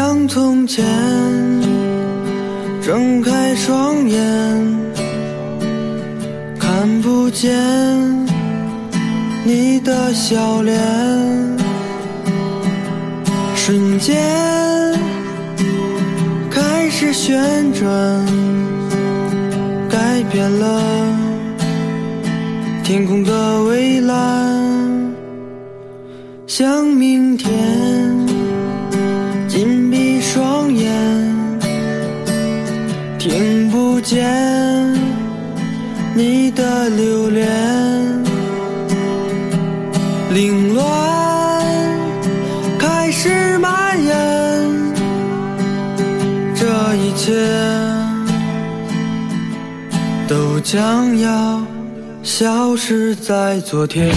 像从前，睁开双眼，看不见你的笑脸，瞬间开始旋转，改变了天空的蔚蓝，像明天。你的留恋，凌乱开始蔓延，这一切都将要消失在昨天。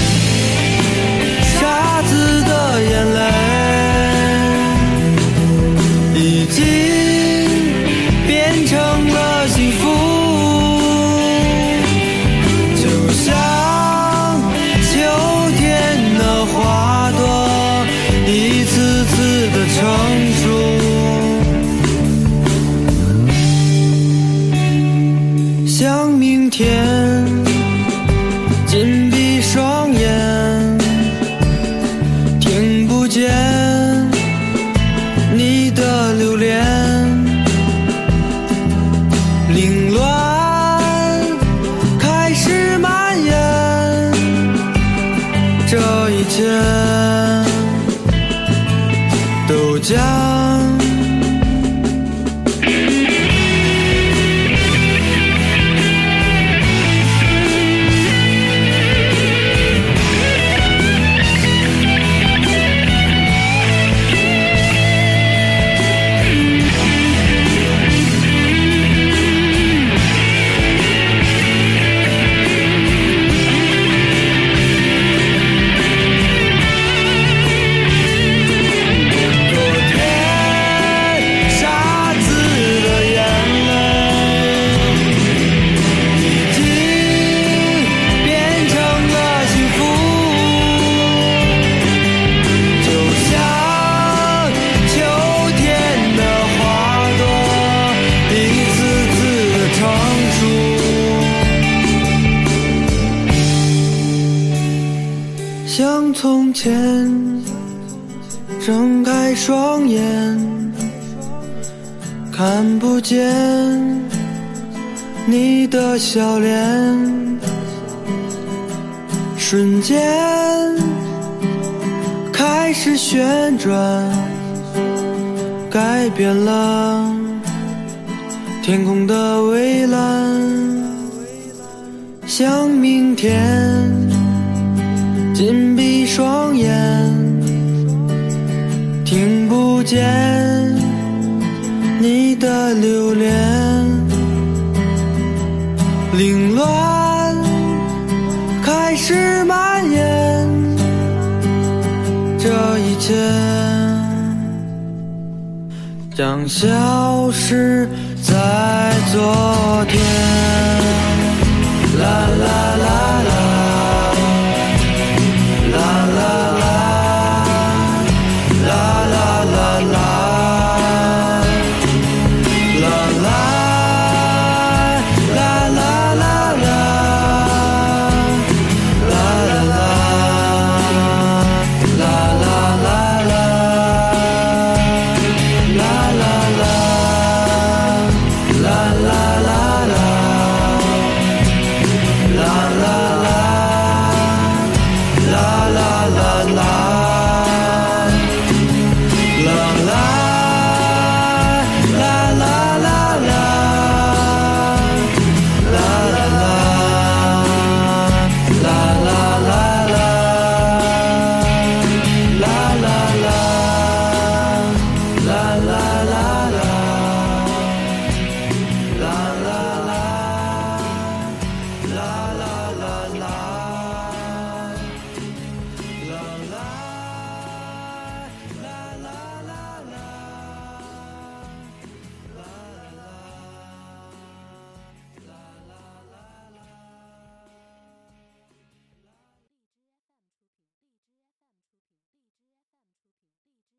从前，睁开双眼，看不见你的笑脸，瞬间开始旋转，改变了天空的蔚蓝，像明天。紧闭双眼，听不见你的留恋，凌乱开始蔓延，这一切将消失在昨天。啦啦